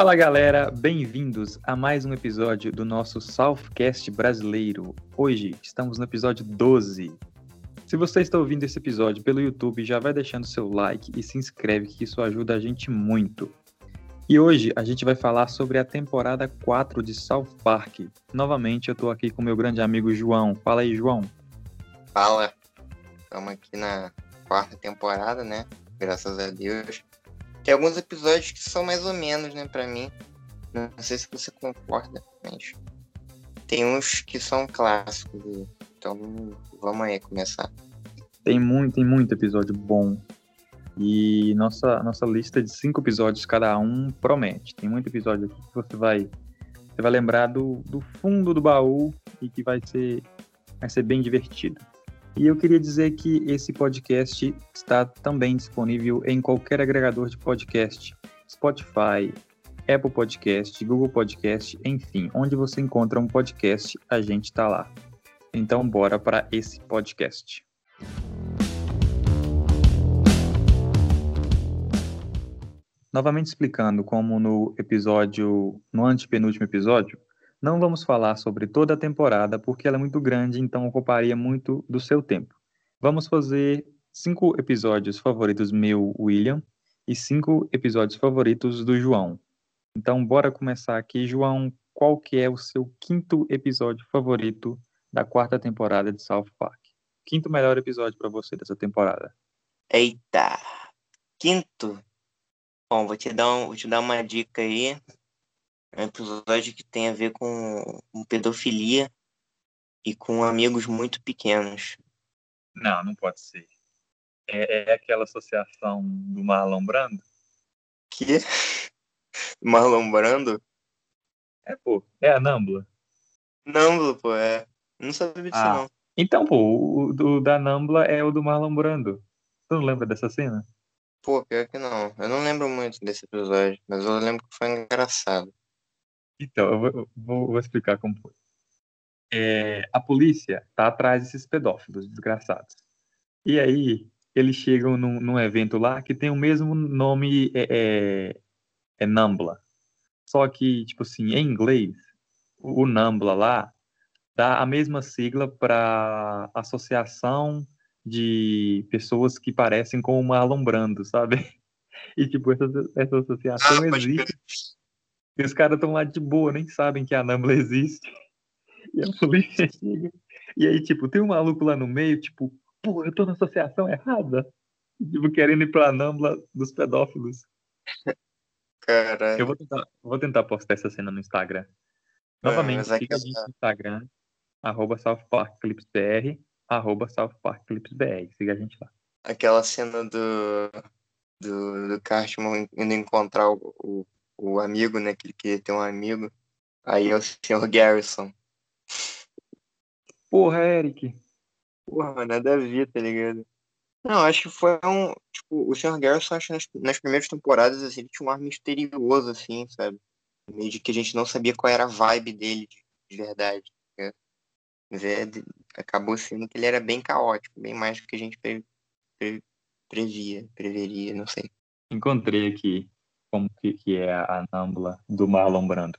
Fala galera, bem-vindos a mais um episódio do nosso Southcast brasileiro. Hoje estamos no episódio 12. Se você está ouvindo esse episódio pelo YouTube, já vai deixando seu like e se inscreve que isso ajuda a gente muito. E hoje a gente vai falar sobre a temporada 4 de South Park. Novamente eu estou aqui com meu grande amigo João. Fala aí, João. Fala. Estamos aqui na quarta temporada, né? Graças a Deus. Tem alguns episódios que são mais ou menos, né, pra mim. Não sei se você concorda, mas tem uns que são clássicos. Então vamos aí começar. Tem muito, tem muito episódio bom. E nossa, nossa lista de cinco episódios cada um promete. Tem muito episódio aqui que você vai, você vai lembrar do, do fundo do baú e que vai ser, vai ser bem divertido. E eu queria dizer que esse podcast está também disponível em qualquer agregador de podcast, Spotify, Apple Podcast, Google Podcast, enfim, onde você encontra um podcast, a gente está lá. Então, bora para esse podcast. Novamente explicando como no episódio, no antepenúltimo episódio, não vamos falar sobre toda a temporada porque ela é muito grande, então ocuparia muito do seu tempo. Vamos fazer cinco episódios favoritos meu, William, e cinco episódios favoritos do João. Então, bora começar aqui. João, qual que é o seu quinto episódio favorito da quarta temporada de South Park? Quinto melhor episódio para você dessa temporada. Eita! Quinto? Bom, vou te dar, um, vou te dar uma dica aí. É um episódio que tem a ver com, com pedofilia e com amigos muito pequenos. Não, não pode ser. É, é aquela associação do Marlon Brando? Que? Marlon Brando? É, pô. É a Nambla. Nambla, pô, é. Não sabia disso, ah. não. Então, pô, o, o da Nambla é o do Marlon Brando. Tu não lembra dessa cena? Pô, pior que não. Eu não lembro muito desse episódio, mas eu lembro que foi engraçado. Então, eu vou, vou, vou explicar como foi. É, a polícia tá atrás desses pedófilos desgraçados. E aí, eles chegam num, num evento lá que tem o mesmo nome, é, é, é Nambla. Só que, tipo assim, em inglês, o, o Nambla lá dá a mesma sigla para Associação de Pessoas que Parecem com uma Alombrando, sabe? E, tipo, essa, essa associação ah, existe. E os caras estão lá de boa, nem sabem que a Nambla existe. E a polícia chega. E aí, tipo, tem um maluco lá no meio, tipo, pô, eu tô na associação errada. Tipo, querendo ir pra Nambla dos pedófilos. Caralho. Eu vou tentar, vou tentar postar essa cena no Instagram. Novamente, é, siga a gente no Instagram, arroba SouthParkClipsBR, arroba SouthParkClipsBR. Siga a gente lá. Aquela cena do, do, do Cartman indo encontrar o, o o amigo, né? Que ele queria ter um amigo. Aí é o senhor Garrison. Porra, Eric. Porra, nada a ver, tá ligado? Não, acho que foi um. Tipo, o senhor Garrison, acho que nas, nas primeiras temporadas, assim, ele tinha um ar misterioso, assim, sabe? Meio de que a gente não sabia qual era a vibe dele de, de verdade. Né? acabou sendo que ele era bem caótico, bem mais do que a gente pre, pre, previa, preveria, não sei. Encontrei aqui como que, que é a Nambla do Marlon Brando,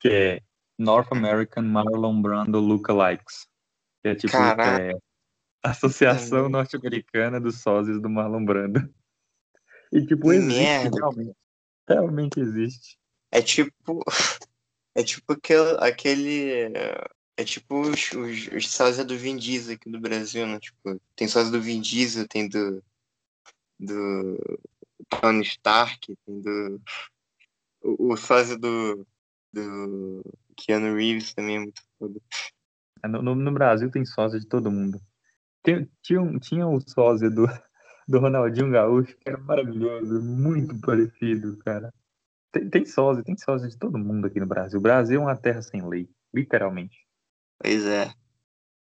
que é North American Marlon Brando Lookalikes, que é tipo é, Associação Norte-Americana dos Sósias do Marlon Brando. E tipo, existe, realmente, realmente existe. É tipo, é tipo aquele, aquele é tipo os, os, os sósias do Vin Diesel aqui do Brasil, né? Tipo, tem sósia do Vin Diesel, tem do do Tony Stark, do, o, o sósia do, do Keanu Reeves também é muito foda. É, no, no, no, Brasil tem sósia de todo mundo. Tem, tinha, tinha o sósia do, do Ronaldinho Gaúcho, que era maravilhoso, muito parecido, cara. Tem, tem sósia, tem sósia de todo mundo aqui no Brasil. O Brasil é uma terra sem lei, literalmente. Pois é.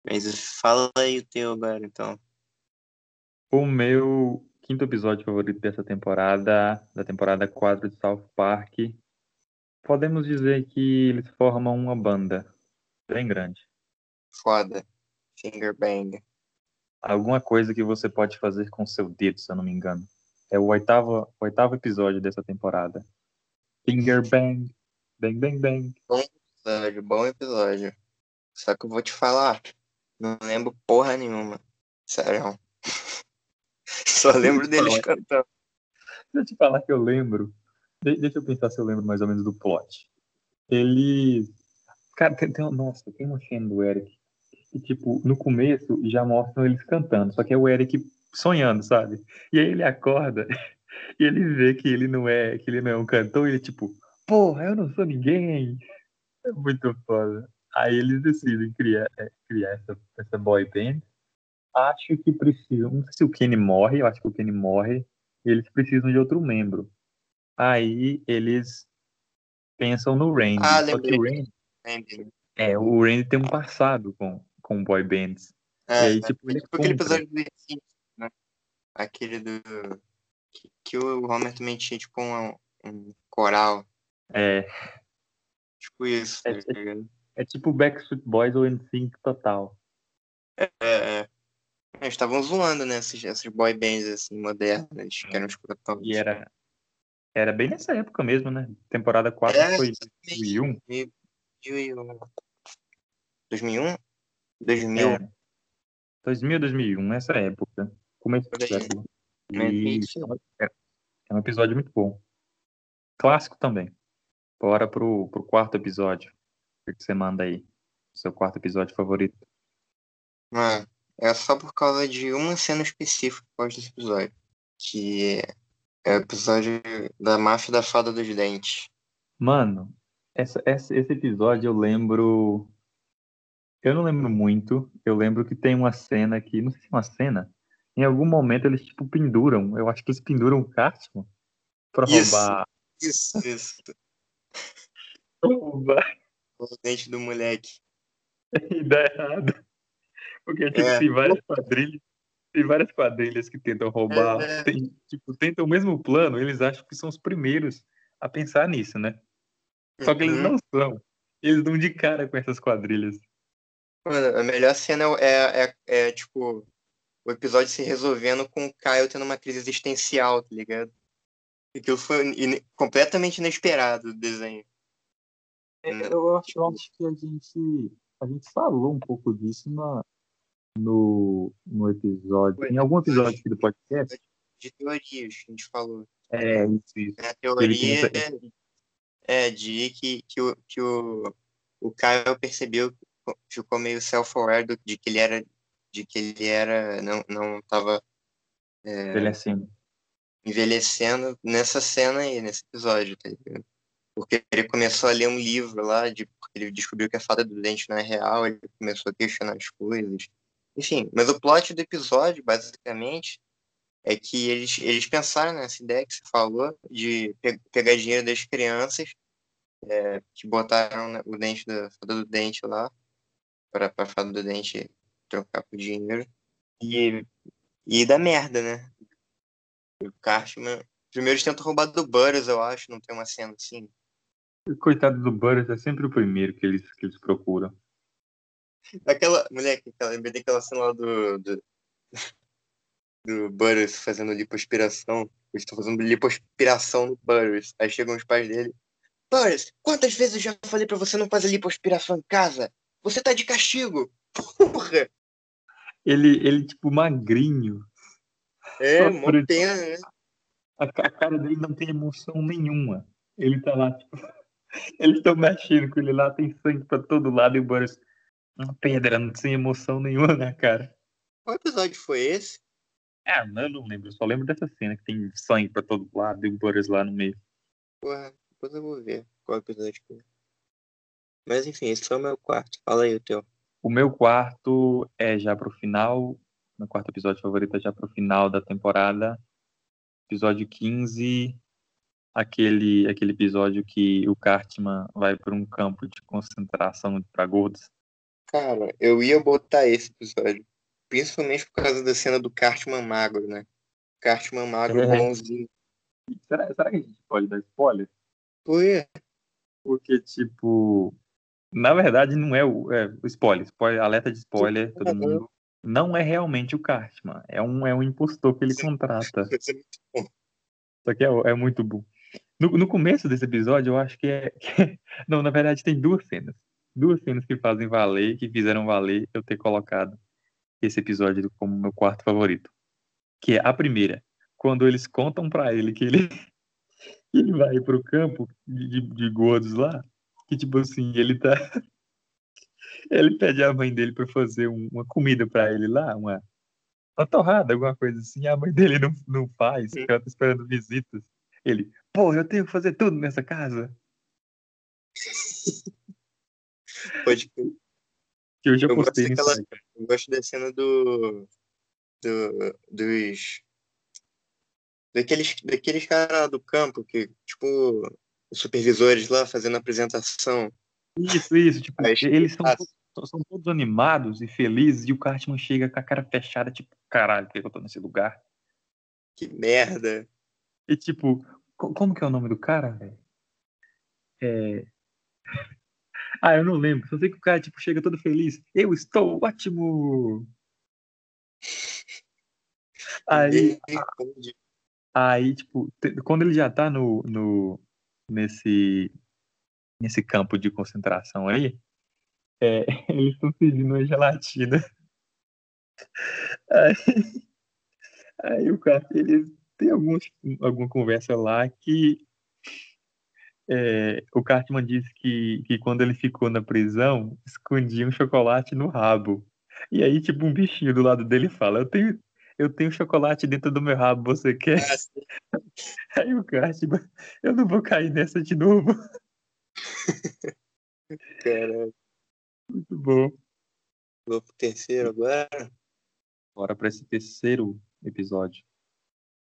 Mas fala aí o teu agora, então. O meu quinto episódio favorito dessa temporada, da temporada 4 de South Park. Podemos dizer que eles formam uma banda bem grande. Foda. Finger bang. Alguma coisa que você pode fazer com seu dedo, se eu não me engano. É o oitavo, oitavo episódio dessa temporada. Finger Bang. Bang, bang, bang. Bom episódio, bom episódio. Só que eu vou te falar, não lembro porra nenhuma. Sério. Só lembro deles cantando. Deixa eu te falar que eu lembro. De- deixa eu pensar se eu lembro mais ou menos do plot. Ele. Cara, tem, tem, nossa, tem uma cena do Eric. Que, tipo, no começo já mostram eles cantando. Só que é o Eric sonhando, sabe? E aí ele acorda e ele vê que ele não é, que ele não é um cantor, e ele, tipo, porra, eu não sou ninguém. É muito foda. Aí eles decidem criar, é, criar essa, essa boy band. Acho que precisam. Não sei se o Kenny morre, eu acho que o Kenny morre. E eles precisam de outro membro. Aí eles pensam no Randy. Ah, só que lembrei. o Randy, é, o Randy tem um passado com, com boy bands. É, E aí, é, tipo, ele é tipo aquele episódio do né? Aquele do. Que, que o Homer também tinha, tipo, um, um coral. É, Tipo isso, tá É, é- é tipo Backstreet Boys ou NSYNC total. É, é. Eles estavam zoando, né? Esses, esses boy bands, assim, modernas, que eram escrotões. E era, era bem nessa época mesmo, né? Temporada 4 É, foi 2001. 2001. 2001? 2000? É. 2000, 2001, nessa época. Começo do Por aí. século. Mas E isso. é um- é, é episódio muito bom. Clássico também. Bora pro, pro quarto episódio. O que você manda aí? Seu quarto episódio favorito. Mano, é só por causa de uma cena específica gosto desse episódio. Que é o episódio da máfia da fada dos dentes. Mano, essa, essa- esse episódio eu lembro. Eu não lembro muito. Eu lembro que tem uma cena que. Não sei se é uma cena. Em algum momento eles, tipo, penduram. Eu acho que eles penduram o Cartman pra Isso. roubar. Isso, isso. roubar O dente do moleque. e dá errado. Porque, tipo, É. tem várias quadrilhas. Tem várias quadrilhas que tentam roubar. É. Tem, tipo, tentam o mesmo plano. Eles acham que são os primeiros a pensar nisso, né? Só que eles Uhum. não são. Eles dão de cara com essas quadrilhas. Mano, a melhor cena é, é, é, tipo, o episódio se resolvendo com o Kyle tendo uma crise existencial, tá ligado? Aquilo foi ine- completamente inesperado do desenho. É? Eu acho, eu acho que a gente, a gente falou um pouco disso na, no, no episódio. Foi. Em algum episódio aqui do podcast. De teorias, a gente falou. É, isso, isso. A Ele tem teoria essa- é de que, que, o, que o, o Kyle percebeu, ficou meio self-aware de que ele era, de que ele era, não, não tava é assim. envelhecendo nessa cena aí, nesse episódio, tá ligado? Porque ele começou a ler um livro lá, de, porque ele descobriu que a fada do dente não é real, ele começou a questionar as coisas. Enfim, mas o plot do episódio, basicamente, é que eles, eles pensaram nessa ideia que você falou, de pe- pegar dinheiro das crianças, é, que botaram né, o dente da fada do dente lá, para a fada do dente trocar por dinheiro, e, e dá merda, né? O Cartman. Primeiro eles tentam roubar do Butters, eu acho, não tem uma cena assim. Coitado do Butters é sempre o primeiro que eles, que eles procuram. Aquela, moleque, aquela, lembrei daquela cena lá do, do, do Butters fazendo lipoaspiração. Eles estão fazendo lipoaspiração no Butters. Aí chegam os pais dele. Butters, quantas vezes eu já falei pra você não fazer lipoaspiração em casa? Você tá de castigo. Porra! Ele, ele tipo, magrinho. É, pena, né? A, a cara dele não tem emoção nenhuma. Ele tá lá, tipo. Eles estão mexendo com ele lá, tem sangue pra todo lado e o Butters. Uma pedra, não tem emoção nenhuma na cara. Qual episódio foi esse? Ah, eu não lembro, eu só lembro dessa cena que tem sangue pra todo lado e o Butters lá no meio. Porra, depois eu vou ver qual episódio foi. Mas enfim, esse foi o meu quarto. Fala aí o teu. O meu quarto é já pro final. Meu quarto episódio favorito é já pro final da temporada. Episódio 15. Aquele, aquele episódio que o Cartman vai para um campo de concentração para gordos. Cara, eu ia botar esse episódio. Principalmente por causa da cena do Cartman magro, né? Cartman magro É. bonzinho. Será, será que a gente pode dar spoiler? Ué, Porque, tipo, na verdade não é o, é, spoiler, spoiler, alerta de spoiler, todo mundo. Não é realmente o Cartman, é um, é um impostor que ele contrata. vai ser muito bom. Só que é, é muito bom. No, no começo desse episódio, eu acho que é, que é- Não, na verdade, tem duas cenas. Duas cenas que fazem valer, que fizeram valer eu ter colocado esse episódio como meu quarto favorito. Que é a primeira, quando eles contam pra ele que ele, ele vai pro campo de, de, gordos lá, que tipo assim, ele tá. Ele pede a mãe dele pra fazer um- uma comida pra ele lá, uma, uma torrada, alguma coisa assim. A mãe dele não, não faz, porque ela tá esperando visitas. Ele, pô, eu tenho que fazer tudo nessa casa. Pode Que eu já Eu gosto postei no daquela- Instagram. Eu gosto da cena do. do dos. Daqueles, daqueles caras lá do campo que, tipo, os supervisores lá fazendo a apresentação. Isso, isso. Tipo, Aí, eles são, todos- são todos animados e felizes e o Cartman chega com a cara fechada, tipo, caralho, por que eu tô nesse lugar? Que merda. E tipo, co- como que é o nome do cara, velho? É... Ah, eu não lembro. Só sei que o cara, tipo, chega todo feliz. Eu estou ótimo! Aí, aí tipo, quando ele já tá no, no, nesse, nesse campo de concentração aí, é, eles estão pedindo uma gelatina. Aí, aí o cara, ele tem alguns, alguma conversa lá que é, o Cartman disse que, que quando ele ficou na prisão, escondia um chocolate no rabo. E aí, tipo, um bichinho do lado dele fala, eu tenho, eu tenho chocolate dentro do meu rabo, você quer? Ah, Aí o Cartman, eu não vou cair nessa de novo. cara. Muito bom. Vou pro terceiro agora. Bora pra esse terceiro episódio.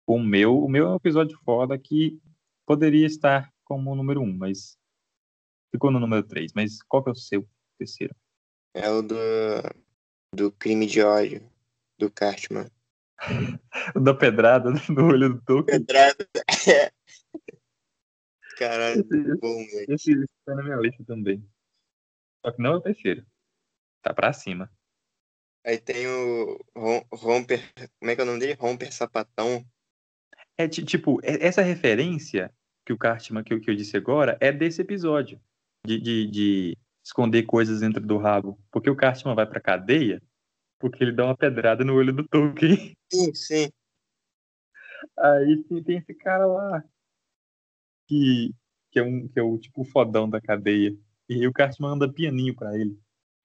O meu, o meu é um episódio foda que poderia estar como o número um, mas ficou no número três. Mas qual que é o seu terceiro? É o do. Do crime de ódio. Do Cartman. O da pedrada no olho do Tolkien. Pedrada. É. Caralho, Esse, bom, velho. esse está na minha lista também. Só que não é o terceiro. Tá pra cima. Aí tem o Rom- Romper. Como é que é o nome dele? Romper Sapatão. É ti- tipo, essa referência que o Cartman que que eu disse agora é desse episódio. De, de, de esconder coisas dentro do rabo. Porque o Cartman vai pra cadeia porque ele dá uma pedrada no olho do Tolkien. Sim, sim. Aí tem, tem esse cara lá que, que, é um, que é o tipo fodão da cadeia. E o Cartman anda pianinho pra ele.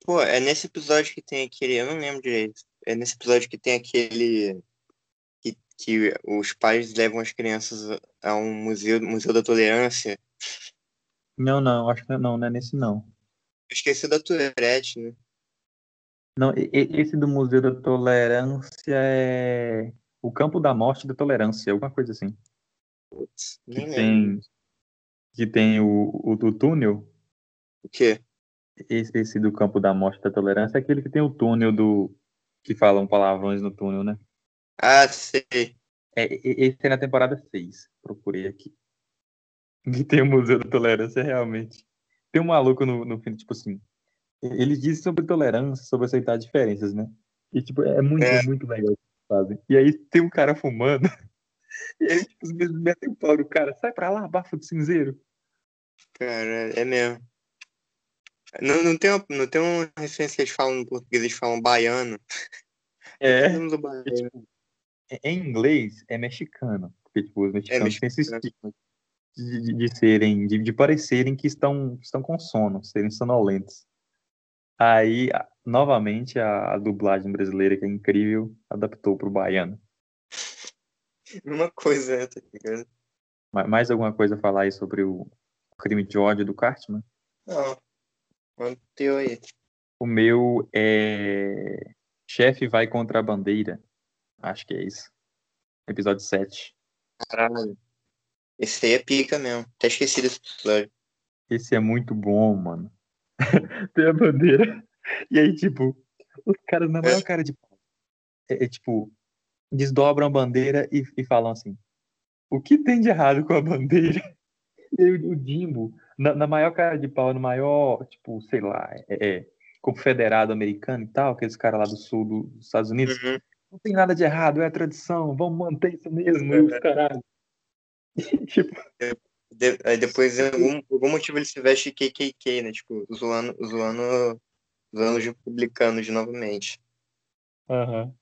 Pô, é nesse episódio que tem aquele. Eu não lembro direito. É nesse episódio que tem aquele. Que, os pais levam as crianças a um museu, museu da tolerância. Não, não, acho que não, não é nesse não. Esqueci da Tourette, né? Não, esse do Museu da Tolerância é o Campo da Morte da Tolerância, alguma coisa assim. Putz, Que nem lembro. tem, que tem o, o, o túnel, O quê? esse, esse do Campo da Morte da Tolerância é aquele que tem o túnel do. que falam palavrões no túnel, né? Ah, sei. É, esse é na temporada 6, procurei aqui. Que tem o Museu da Tolerância realmente. Tem um maluco no, no fim, tipo assim. Ele diz sobre tolerância, sobre aceitar diferenças, né? E tipo, é muito, É. muito legal o que fazem. E aí tem um cara fumando. E aí, tipo, os meus metem o pau do cara, sai pra lá, bafo de cinzeiro. Cara, é mesmo. Não, não, tem uma, não tem uma referência que eles falam no português, eles falam baiano. É. Baiano. tipo, em inglês é mexicano. Porque, tipo, os mexicanos têm esse estigma de, de, de serem, de, de parecerem que estão, estão com sono, serem sonolentos. Aí, novamente, a, a dublagem brasileira, que é incrível, adaptou pro baiano. Uma coisa, né, tá ligado? Ma- Mais alguma coisa a falar aí sobre o crime de ódio do Cartman? Não. Manda o teu aí. O meu é. Chefe vai contra a bandeira. Acho que é isso. Episódio 7. Caralho. Esse aí é pica mesmo. Até esqueci desse episódio. Esse é muito bom, mano. Tem a bandeira. E aí, tipo, os caras na maior cara de pau. É, é, tipo, desdobram a bandeira e, e falam assim: o que tem de errado com a bandeira? E aí o Jimbo, na, na maior cara de pau, no maior, tipo, sei lá, é, é, confederado americano e tal, aqueles caras lá do sul do- dos Estados Unidos, Uhum. Não tem nada de errado, é a tradição, vamos manter isso mesmo, e os caralho. E, tipo, De, aí depois, em algum, algum motivo, ele se veste KKK, né? Tipo, zoando, zoando, zoando os republicanos novamente. Aham.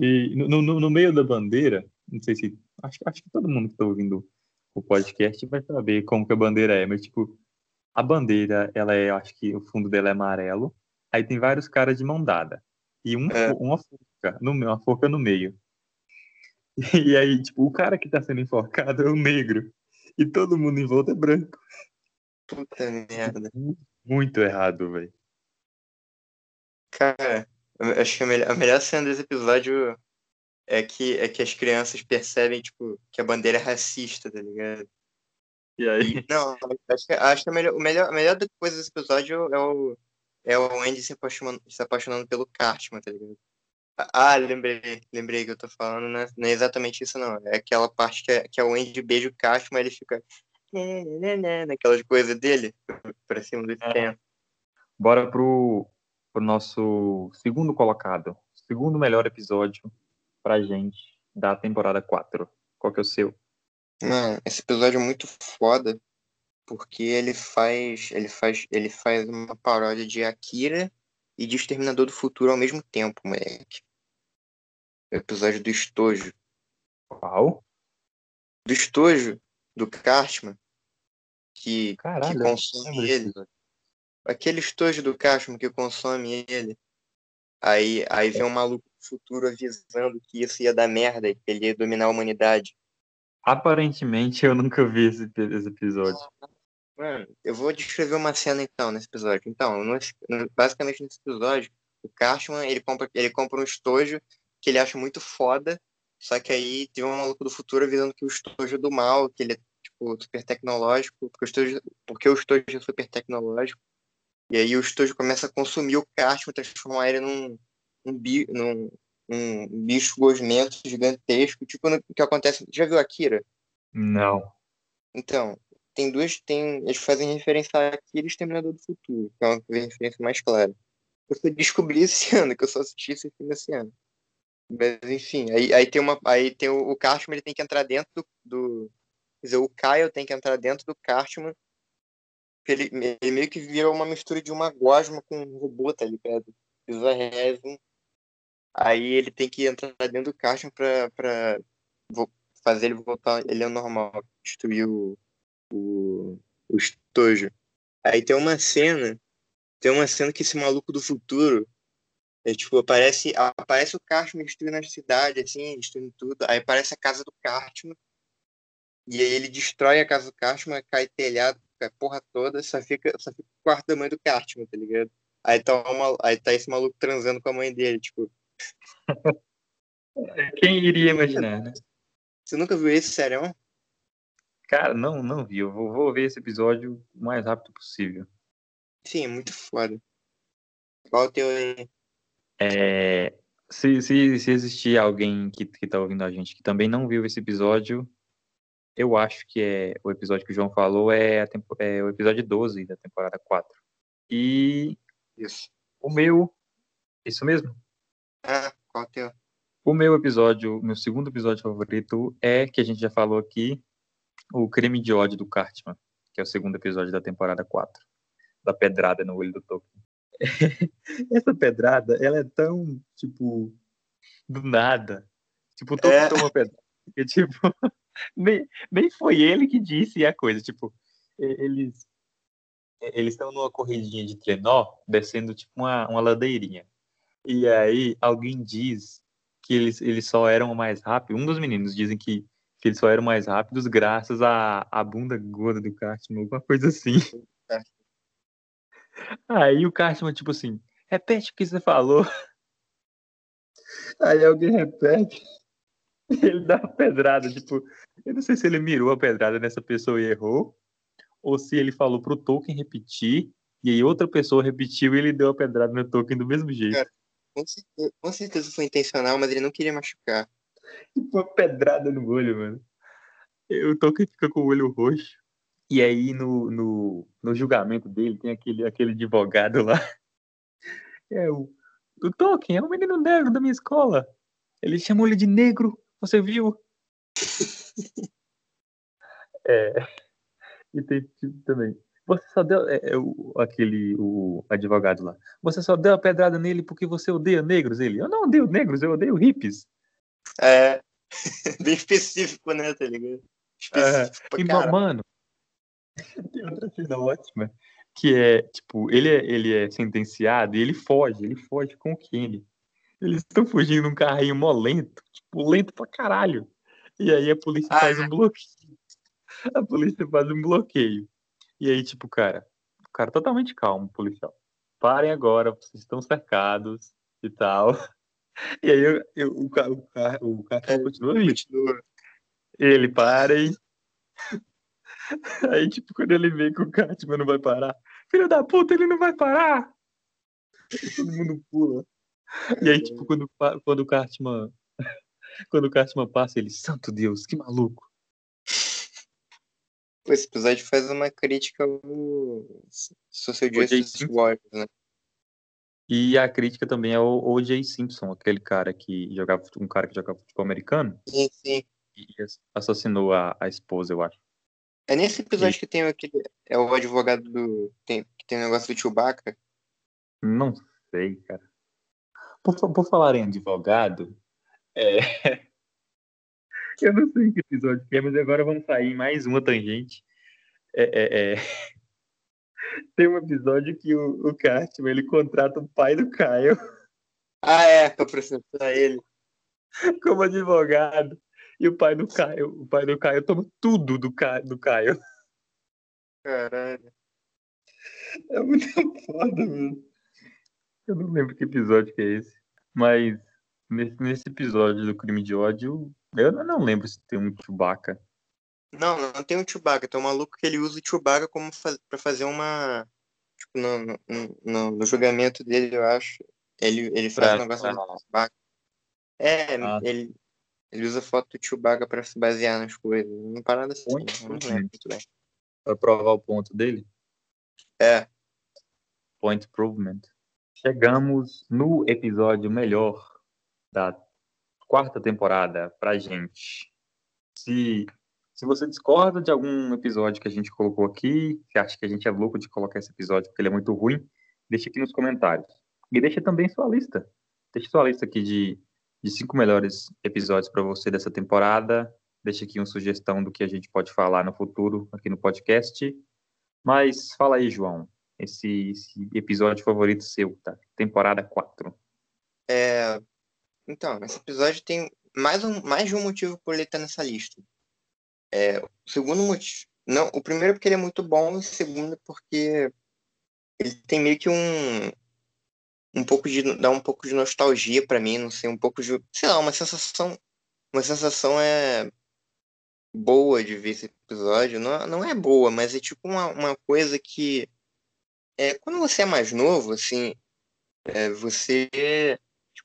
E no, no, no meio da bandeira, não sei se. Acho, acho que todo mundo que tá ouvindo o podcast vai saber como que a bandeira é, mas tipo, a bandeira, ela é, acho que o fundo dela é amarelo, aí tem vários caras de mão dada. E um, É. uma forca, no, meio- uma forca no meio. E aí, tipo, o cara que tá sendo enforcado é o negro. E todo mundo em volta é branco. Puta merda. Muito errado, velho. Cara, eu acho que a melhor, a melhor cena desse episódio é que, é que as crianças percebem, tipo, que a bandeira é racista, tá ligado? E aí? Não, acho que, acho que a, melhor, o melhor, a melhor coisa desse episódio é o, é o Andy se apaixonando, se apaixonando pelo Cartman, tá ligado? Ah, lembrei, lembrei que eu tô falando, não é, não é exatamente isso, não. É aquela parte que, é, que é o Andy beija o Cartman, ele fica né, né, né, naquelas coisas dele, pra cima do Ah. tempo. Bora pro, pro nosso segundo colocado. Segundo melhor episódio pra gente da temporada 4. Qual que é o seu? Esse episódio é muito foda porque ele faz, ele faz, ele faz uma paródia de Akira e de Exterminador do Futuro ao mesmo tempo, moleque. Episódio do estojo. Qual? Do estojo do Cartman que, que Caralho, não consome ele. Aquele estojo do Cartman que consome ele. Aí, aí vem um maluco do futuro avisando que isso ia dar merda e que ele ia dominar a humanidade. Aparentemente eu nunca vi esse, esse episódio. Mano, eu vou descrever uma cena então nesse episódio. Então, no- basicamente nesse episódio, o Cashman ele compra, ele compra um estojo que ele acha muito foda, só que aí tem um maluco do futuro avisando que o estojo é do mal, que ele é tipo super tecnológico, porque o estojo, porque o estojo é super tecnológico. E aí o estojo começa a consumir o Cashman, transformar ele num, um bi, num, um bicho gosmento gigantesco, tipo no que acontece. Já viu Akira? Não. Então, tem duas, tem, eles fazem referência a Akira e Exterminador do Futuro, que é uma referência mais clara. Eu só descobri esse ano, que eu só assisti esse filme esse ano. Mas, enfim, aí, aí tem uma, aí tem o, o Cartman, ele tem que entrar dentro do, do- quer dizer, o Kyle tem que entrar dentro do Cartman, ele, ele meio que vira uma mistura de uma gosma com um robô, tá ligado? Bizarrésimo. Aí ele tem que entrar dentro do Cartman pra, pra fazer ele voltar, ele é normal, destruir o, o, o estojo. Aí tem uma cena, tem uma cena que esse maluco do futuro, é, tipo, aparece, aparece o Cartman destruindo a cidade, assim, destruindo tudo. Aí aparece a casa do Cartman, e aí ele destrói a casa do Cartman, cai telhado, a porra toda, só fica, só fica o quarto da mãe do Cartman, tá ligado? Aí tá, uma, aí tá esse maluco transando com a mãe dele, tipo, Quem iria imaginar, né? você nunca viu esse, sério? Cara, não, não vi. Eu vou, vou ver esse episódio o mais rápido possível. Sim, é muito foda. Qual o teu aí? É, se, se, se existir alguém que, que tá ouvindo a gente que também não viu esse episódio, eu acho que é o episódio que o João falou é, tempo- é o episódio 12 da temporada 4. E Isso. o meu, isso mesmo? Ah, qual o teu? O meu episódio, meu segundo episódio favorito é, que a gente já falou aqui, o Crime de Ódio do Cartman, que é o segundo episódio da temporada 4, da pedrada no olho do Tolkien. Essa pedrada, ela é tão, tipo, do nada. Tipo, o Tolkien É. toma pedrada. Que, tipo, nem, nem foi ele que disse a coisa. Tipo, eles eles estão numa corridinha de trenó, descendo, tipo, uma, uma ladeirinha. E aí, alguém diz que eles, eles só eram mais rápidos. Um dos meninos dizem que, que eles só eram mais rápidos graças à, à bunda gorda do Cartman, alguma coisa assim. É. Aí o Cartman, tipo assim, repete o que você falou. Aí alguém repete. Ele dá uma pedrada, tipo, eu não sei se ele mirou a pedrada nessa pessoa e errou, ou se ele falou pro Tolkien repetir, e aí outra pessoa repetiu e ele deu a pedrada no Tolkien do mesmo jeito. Cara, Com certeza, com certeza foi intencional, mas ele não queria machucar. Tipo, uma pedrada no olho, mano. E O Tolkien fica com o olho roxo. E aí, no, no, no julgamento dele, tem aquele, aquele advogado lá. É o, o Tolkien, é um menino negro da minha escola. Ele chamou ele de negro, você viu? É. E tem tipo também. Você só deu. É, é, o, aquele. O advogado lá. Você só deu a pedrada nele porque você odeia negros, ele. Eu não odeio negros, eu odeio hippies. É. Bem específico, né, tá ligado? Específico é. E, mano, tem outra cena ótima. Que é, tipo, ele é, ele é sentenciado e ele foge, ele foge com o Kenny. Eles estão fugindo num carrinho mó lento, tipo, lento pra caralho. E aí a polícia ah, faz um bloqueio. A polícia faz um bloqueio. E aí, tipo, cara, o cara totalmente calmo, policial. Parem agora, vocês estão cercados e tal. E aí eu, eu, o, o, o, o cara é, continua vindo. Continua. Ele para e. Aí, tipo, quando ele vê que o Cartman não vai parar, filho da puta, ele não vai parar! todo mundo pula. E aí, tipo, quando, quando o Cartman. Quando o Cartman passa, ele, santo Deus, que maluco. Esse episódio faz uma crítica ao Social Justice Warriors, né? E a crítica também é o O.J. Simpson, aquele cara que jogava um cara que jogava futebol americano. Sim, sim. E assassinou a, a esposa, eu acho. É nesse episódio e... que tem aquele. É o advogado do. Tem, que tem o um negócio do Chewbacca? Não sei, cara. Por, por falar em advogado, é... Eu não sei que episódio que é, mas agora vamos sair em mais uma tangente. É, é, é... Tem um episódio que o, o Cartman, ele contrata o pai do Caio. Ah, é, pra processar ele. Como advogado. E o pai do Caio, o pai do Caio toma tudo do, Ca... do Caio. Caralho. É muito foda, mano. Eu não lembro que episódio que é esse. Mas nesse, nesse episódio do crime de ódio, eu não lembro se tem um Chewbacca. Não, não tem um Chewbacca. Tem um maluco que ele usa o Chewbacca como faz, pra fazer uma. Tipo, no, no, no, no, julgamento dele, eu acho. Ele, ele faz pra, um negócio do Chewbacca. É, ah. ele, ele usa foto do Chewbacca pra se basear nas coisas. Uma parada assim. Point não lembro muito bem. Pra provar o ponto dele? É. Point improvement. Chegamos no episódio melhor da quarta temporada pra gente. Se, se você discorda de algum episódio que a gente colocou aqui, que acha que a gente é louco de colocar esse episódio porque ele é muito ruim, deixa aqui nos comentários. E deixa também sua lista. Deixa sua lista aqui de, de cinco melhores episódios para você dessa temporada. Deixa aqui uma sugestão do que a gente pode falar no futuro aqui no podcast. Mas fala aí, João, esse, esse episódio favorito seu, tá? Temporada 4. É, então, esse episódio tem mais, um, mais de um motivo por ele estar nessa lista. É, o segundo motivo. Não, o primeiro é porque ele é muito bom, e o segundo é porque ele tem meio que um. Um pouco de. dá um pouco de nostalgia para mim, não sei, um pouco de. sei lá, uma sensação. Uma sensação é boa de ver esse episódio. Não, não é boa, mas é tipo uma, uma coisa que. É, quando você é mais novo, assim, é, você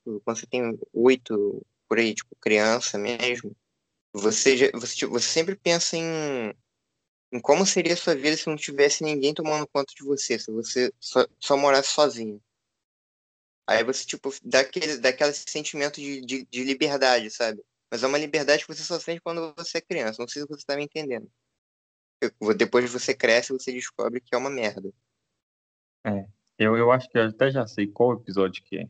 tipo, quando você tem oito, por aí, tipo, criança mesmo, você, você, tipo, você sempre pensa em, em como seria a sua vida se não tivesse ninguém tomando conta de você, se você só, só morasse sozinho. Aí você, tipo, dá aquele, dá aquele sentimento de, de, de liberdade, sabe? Mas é uma liberdade que você só sente quando você é criança. Não sei se você tá me entendendo. Depois você cresce você descobre que é uma merda. É, eu, eu acho que eu até já sei qual episódio que é.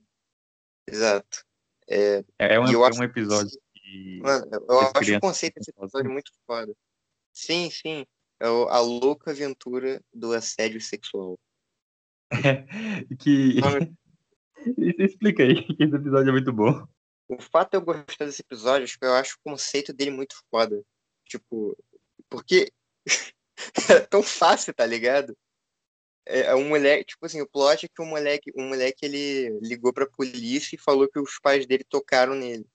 Exato. É, é, é um, é um episódio que. Mano, eu acho o conceito desse episódio muito foda. Sim, sim. É a louca aventura do assédio sexual. que. Explica aí, que esse episódio é muito bom. O fato de eu gostar desse episódio que eu acho o conceito dele muito foda. Tipo, porque é tão fácil, tá ligado? É, é um moleque, tipo assim, o plot é que um moleque, um moleque ele ligou pra polícia e falou que os pais dele tocaram nele.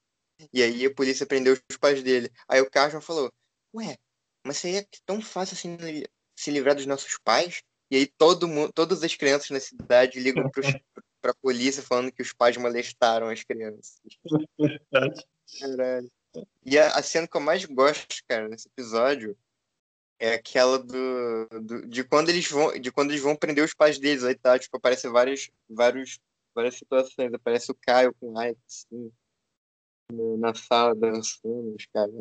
E aí a polícia prendeu os pais dele. Aí o Carson falou: Ué, mas seria tão fácil assim se livrar dos nossos pais? E aí todo mundo, todas as crianças na cidade ligam pros, pra polícia falando que os pais molestaram as crianças. Caralho. E a, a cena que eu mais gosto, cara, nesse episódio é aquela do, do, de quando eles vão de quando eles vão prender os pais deles aí tá tipo aparece vários vários várias situações aparece o Caio com o Ike assim, na sala dançando os caras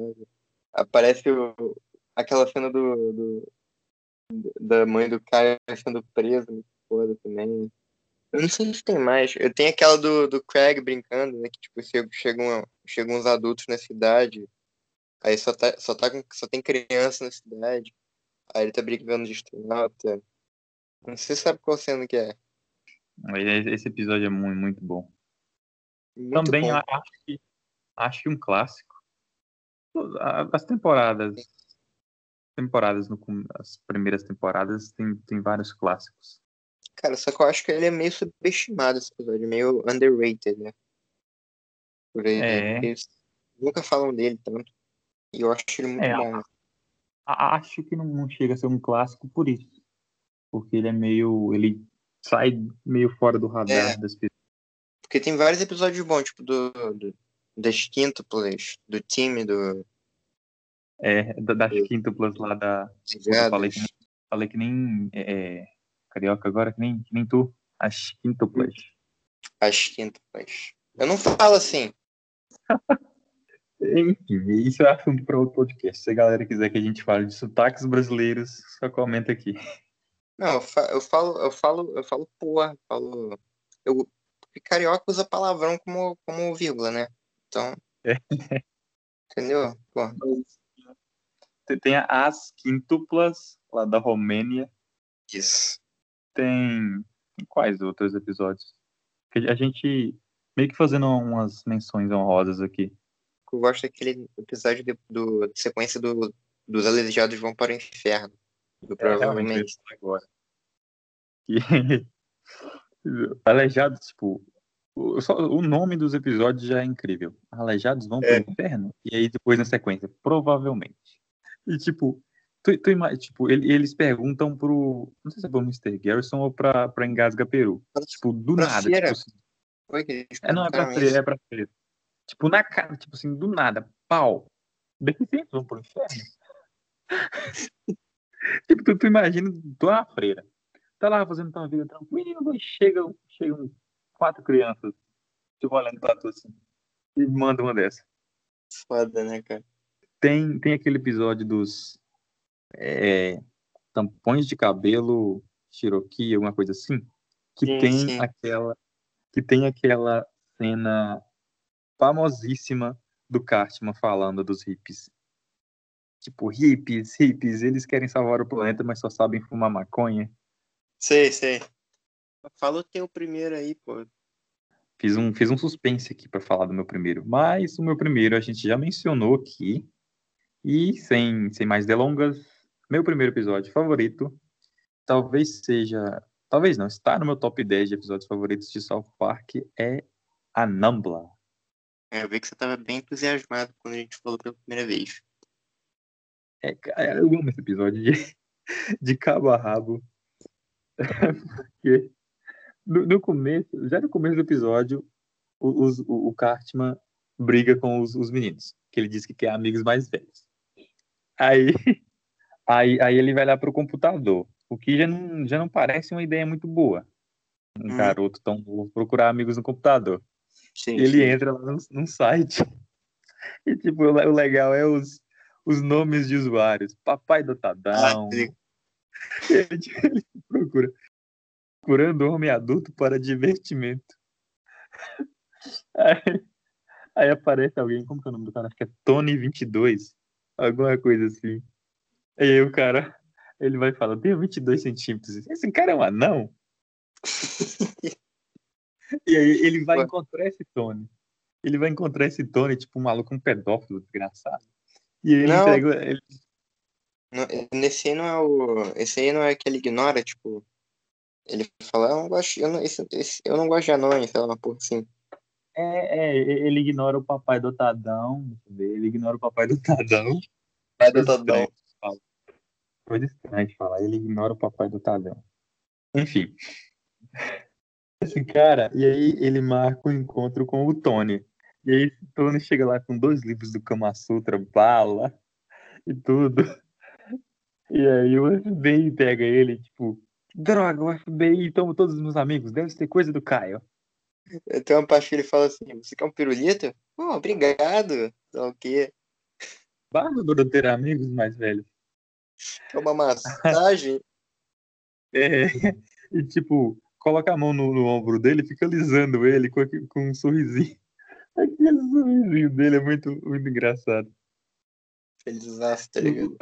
aparece o, aquela cena do, do da mãe do cara sendo presa, muito foda também. Eu não sei se tem mais. Eu tenho aquela do, do Craig brincando, né? Que tipo, chegam, chegam uns adultos na cidade, aí só, tá, só, tá com, só tem criança na cidade. Aí ele tá brincando de astronauta. Não sei se sabe qual cena que é. Esse episódio é muito, muito bom. Muito Também bom. acho que, acho que um clássico. As temporadas. Temporadas, no, as primeiras temporadas, tem, tem vários clássicos. Cara, só que eu acho que ele é meio subestimado esse episódio, meio underrated, né? Por aí, É. né? Nunca falam dele tanto. E eu acho ele muito É, bom. né? Acho que não, chega a ser um clássico por isso. Porque ele é meio. Ele sai meio fora do radar É. das pessoas. Porque tem vários episódios bons, tipo do, do das quíntuplas, do time, do É, da- das quíntuplas lá da. Falei que, falei que nem. é, carioca agora, que nem, que nem tu. As quíntuplas. as quíntuplas. Eu não falo assim. Enfim, isso é assunto para outro podcast. Se a galera quiser que a gente fale de sotaques brasileiros, só comenta aqui. Não, eu, fa- eu falo, eu falo, eu falo porra, eu falo. Eu, carioca usa palavrão como, como vírgula, né? Então. É. Entendeu? Pô, Tem- as quíntuplas lá da Romênia. isso. Tem. tem quais outros episódios? Que a gente meio que fazendo umas menções honrosas aqui. Eu gosto daquele episódio de, do, de sequência do, dos aleijados vão para o inferno. Do É, provavelmente. agora. E... Aleijados, tipo, o, só, o nome dos episódios já é incrível. Aleijados vão É. pro inferno? E aí depois na sequência, provavelmente. E tipo, tu, tu ima- tipo ele- eles perguntam pro, não sei se é pro Mr. Garrison ou pra, pra Engasga Peru. Tipo, do Pra nada. Tipo, assim, Oi, que eles é, não, é pra isso. é pra feira. Tipo, na cara, tipo assim, do nada, pau. Deficientes vão pro inferno? tipo, tu, tu imagina, tu é uma freira. Tá lá fazendo tua vida tranquila, e chegam, chegam quatro crianças, tipo, olhando pra tu assim, e manda uma dessa. Foda, né, cara? Tem, tem aquele episódio dos é, tampões de cabelo Cherokee, alguma coisa assim, que Sim, tem sim. aquela que tem aquela cena famosíssima do Cartman falando dos hippies. Tipo, hippies, hippies, eles querem salvar o planeta, mas só sabem fumar maconha. Sei, sei. Fala o teu primeiro aí, pô. Fiz um, fiz um suspense aqui para falar do meu primeiro, mas o meu primeiro a gente já mencionou aqui. E sem, sem mais delongas, meu primeiro episódio favorito talvez seja. Talvez não, está no meu top 10 de episódios favoritos de South Park é a Nambla. É, eu vi que você tava bem entusiasmado quando a gente falou pela primeira vez. É, cara, eu amo esse episódio de, de cabo a rabo. Porque no, no começo, já no começo do episódio, o, o, o Cartman briga com os, os meninos, que ele diz que quer amigos mais velhos. Aí, aí, aí ele vai lá pro computador, o que já não, já não parece uma ideia muito boa. Um Uhum. garoto tão novo procurar amigos no computador. Sim, Ele sim. entra lá num, num site. E, tipo, o o legal é os, os nomes de usuários. Papai Ah, Dotadão. sim. ele, ele procura. Procurando homem adulto para divertimento. Aí, aí aparece alguém, como que é o nome do cara? Acho que é Tony22. Alguma coisa assim. E aí o cara, ele vai falar, tenho 22 centímetros. Esse cara é um anão? E aí ele vai Ué. encontrar esse Tony. Ele vai encontrar esse Tony, tipo um maluco, um pedófilo desgraçado. E ele Não. entrega. Ele, Não, nesse aí não é o. Esse aí não é que ele ignora, tipo. Ele fala, eu não gosto, eu não, esse, esse- eu não gosto de anões, sei lá, uma porra assim. é, é, ele ignora o papai eu ver, ele ignora o papai dotadão. Vai Coisa estranha de falar. Coisa estranha de falar. Ele ignora o papai dotadão. Enfim. Esse cara, e aí ele marca o encontro com o Tony. E aí esse Tony chega lá com dois livros do Kama Sutra, bala e tudo. E aí o FBI pega ele, tipo, droga, o FBI toma todos os meus amigos, deve ser coisa do Caio. Tem uma parte que ele fala assim, você quer um pirulito? Oh, obrigado. Lá o quê. Bárbaro ter amigos mais velhos. É uma massagem? É, e tipo, coloca a mão no, no ombro dele e fica alisando ele com, com um sorrisinho. Aquele sorrisinho dele é muito, muito engraçado. Feliz tá ligado?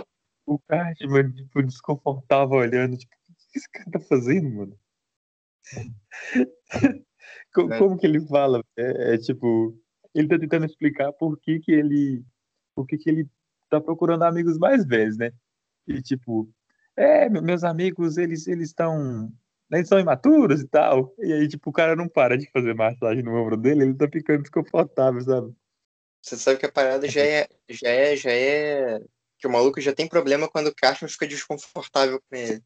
O Cartman, tipo, desconfortável olhando, tipo, o que esse cara tá fazendo, mano? como, é. como, que ele fala? É, é, tipo, ele tá tentando explicar por que que ele, por que que ele tá procurando amigos mais velhos, né? E tipo, é, meus amigos, eles eles estão eles são imaturos e tal. E aí, tipo, o cara não para de fazer massagem no ombro dele, ele tá ficando desconfortável, sabe? Você sabe que a parada já é, já é, já é. Que o maluco já tem problema quando o Cartman fica desconfortável com ele.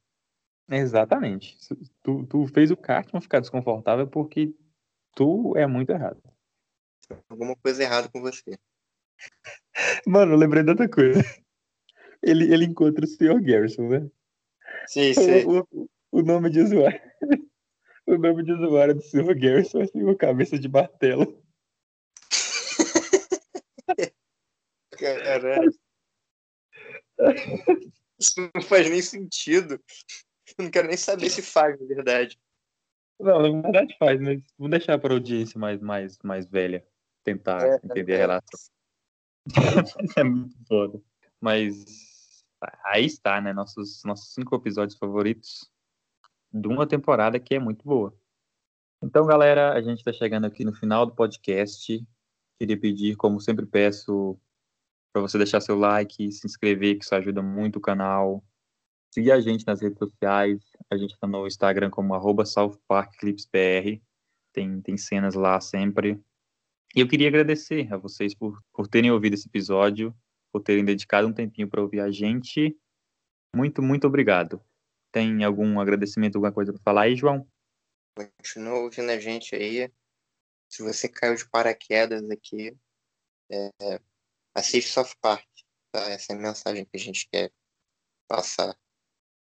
Exatamente. Tu, tu fez o Cartman ficar desconfortável porque tu é muito errado. Alguma coisa errada com você. Mano, eu lembrei de outra coisa. Ele, ele encontra o Sr. Garrison, né? Sim, sim. O, o, o, nome de usuário. O nome de usuário do Sr. Garrison é Sr. Cabeça de Martelo. Caralho. Isso não faz nem sentido. Eu não quero nem saber se faz, na verdade. Não, na verdade faz, mas vamos deixar para a audiência mais, mais, mais velha tentar é, entender é. a relação. é muito foda. Mas aí está, né? Nossos, nossos cinco episódios favoritos de uma temporada que é muito boa. Então, galera, a gente está chegando aqui no final do podcast. Queria pedir, como sempre peço, para você deixar seu like, se inscrever, que isso ajuda muito o canal. Seguir a gente nas redes sociais. A gente está no Instagram como arroba SouthParkClipsBR. Tem, tem cenas lá sempre. E eu queria agradecer a vocês por, por terem ouvido esse episódio, por terem dedicado um tempinho para ouvir a gente. Muito, muito obrigado. Tem algum agradecimento, alguma coisa para falar aí, João? Continua ouvindo a gente aí. Se você caiu de paraquedas aqui, é, assiste South Park. Tá? Essa é a mensagem que a gente quer passar.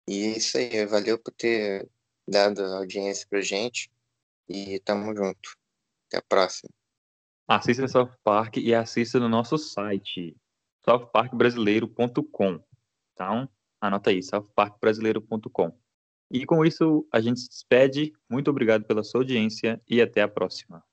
E é isso aí, valeu por ter dado audiência pra gente. E tamo junto. Até a próxima. Assista South Park e assista no nosso site, southparkbrasileiro.com. Então, anota aí, southparkbrasileiro.com. E com isso, a gente se despede. Muito obrigado pela sua audiência e até a próxima.